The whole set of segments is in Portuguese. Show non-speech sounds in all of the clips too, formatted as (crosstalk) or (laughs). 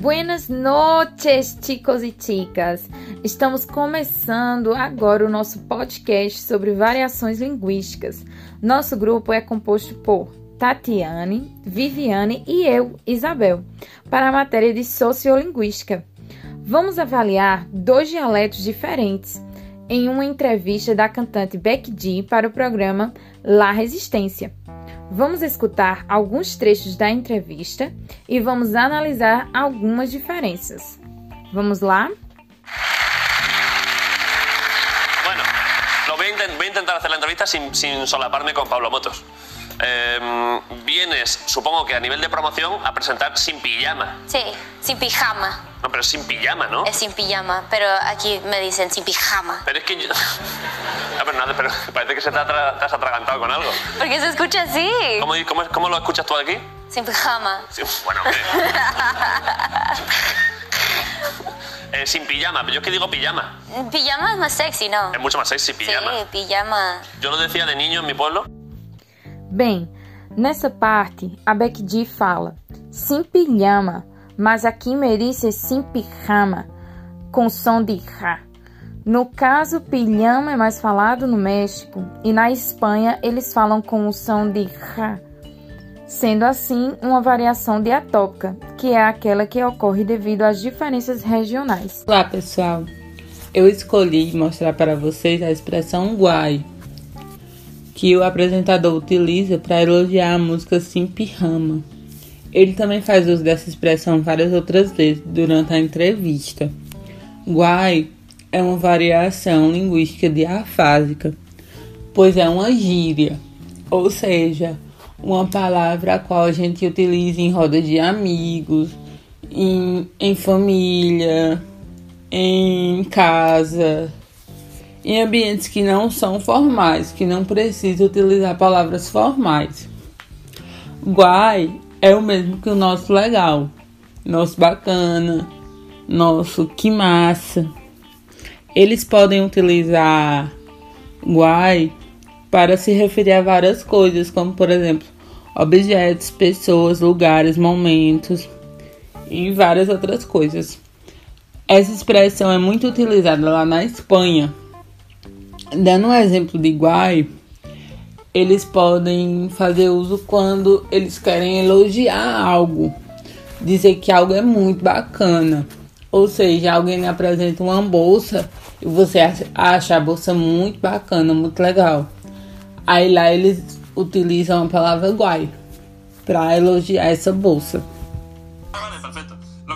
Buenas noches, chicos e chicas! Estamos começando agora o nosso podcast sobre variações linguísticas. Nosso grupo é composto por Tatiane, Viviane e eu, Isabel, para a matéria de sociolinguística. Vamos avaliar dois dialetos diferentes em uma entrevista da cantante Becky G para o programa La Resistência. Vamos escutar alguns trechos da entrevista e vamos analisar algumas diferenças. Vamos lá? Bueno, lo voy a, a intentar hacer la entrevista sin, sin solaparme con Pablo Motos. Eh, vienes, supongo que a nivel de promoción, a presentar sin pijama. Sí, sin pijama. No, pero sin pijama, ¿no? Es sin pijama, pero aquí me dicen sin pijama. Pero es que yo... (laughs) No, pero nada, pero (laughs) parece que se te, atra- te has atragantado con algo. Porque se escucha así. ¿Cómo, cómo, cómo lo escuchas tú aquí? Sin pijama. Sí, bueno, hombre. (laughs) Eh, sin pijama, pero yo es que digo pijama. Pijama es más sexy, ¿no? Es mucho más sexy, pijama. Sí, pijama. Yo lo decía de niño en mi pueblo. Bem, nessa parte, a Becky fala sim pijama, mas aqui merece é sim pijama, com som de ra. No caso, pijama é mais falado no México e na Espanha eles falam com o som de ra, sendo assim uma variação diatópica, que é aquela que ocorre devido às diferenças regionais. Olá pessoal, eu escolhi mostrar para vocês a expressão guai, que o apresentador utiliza para elogiar a música Simpirrama. Ele também faz uso dessa expressão várias outras vezes durante a entrevista. Guai é uma variação linguística de afásica, pois é uma gíria, ou seja, uma palavra a qual a gente utiliza em roda de amigos, em, em família, em casa, em ambientes que não são formais, que não precisa utilizar palavras formais. Guai é o mesmo que o nosso legal, nosso bacana, nosso que massa. Eles podem utilizar guai para se referir a várias coisas, como por exemplo, objetos, pessoas, lugares, momentos e várias outras coisas. Essa expressão é muito utilizada lá na Espanha. Dando um exemplo de guai, eles podem fazer uso quando eles querem elogiar algo, dizer que algo é muito bacana. Ou seja, alguém apresenta uma bolsa e você acha a bolsa muito bacana, muito legal. Aí lá eles utilizam a palavra guai para elogiar essa bolsa.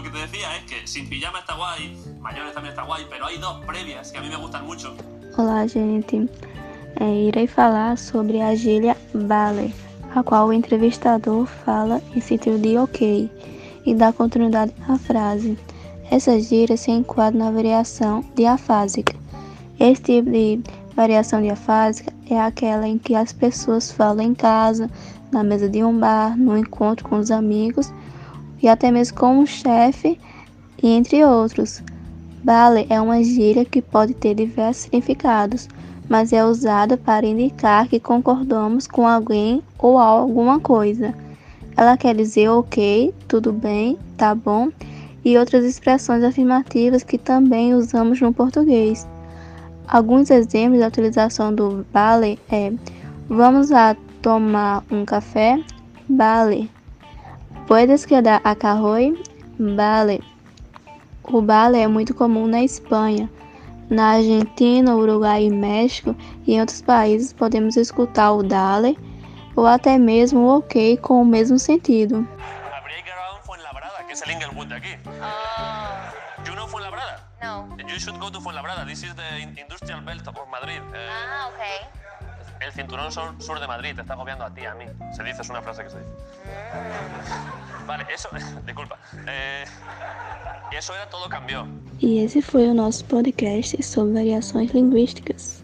Que te que sin pijama está guay, mayores también está guay, pero hay dos previas que a mí me gustan mucho. Olá, gente. É, irei falar sobre a gíria Vale, a qual o entrevistador fala em sentido de ok e dá continuidade à frase. Essa gíria se enquadra na variação diafásica. Esse tipo de variação diafásica é aquela em que as pessoas falam em casa, na mesa de um bar, no encontro com os amigos e até mesmo com um chefe, entre outros. Vale é uma gíria que pode ter diversos significados, mas é usada para indicar que concordamos com alguém ou alguma coisa. Ela quer dizer ok, tudo bem, tá bom, e outras expressões afirmativas que também usamos no português. Alguns exemplos da utilização do vale é: vamos lá tomar um café? Vale. Puedes quedar acá hoy? Vale. O vale é muito comum na Espanha. Na Argentina, Uruguai e México e em outros países podemos escutar o dale ou até mesmo o ok com o mesmo sentido. Habría que grabar en Fuenlabrada, que es el Inglewood de aquí. ¿You know Fuenlabrada? no. You should go to Fuenlabrada. This is the in- Industrial Belt of Madrid. Eh, Ah, ok. El cinturón sur, sur de Madrid. Te está agobiando a ti, a mí. Se dice, es una frase que se dice. Vale, eso... (laughs) Disculpa. Eh, eso era todo cambió. E esse foi o nosso podcast sobre variações linguísticas.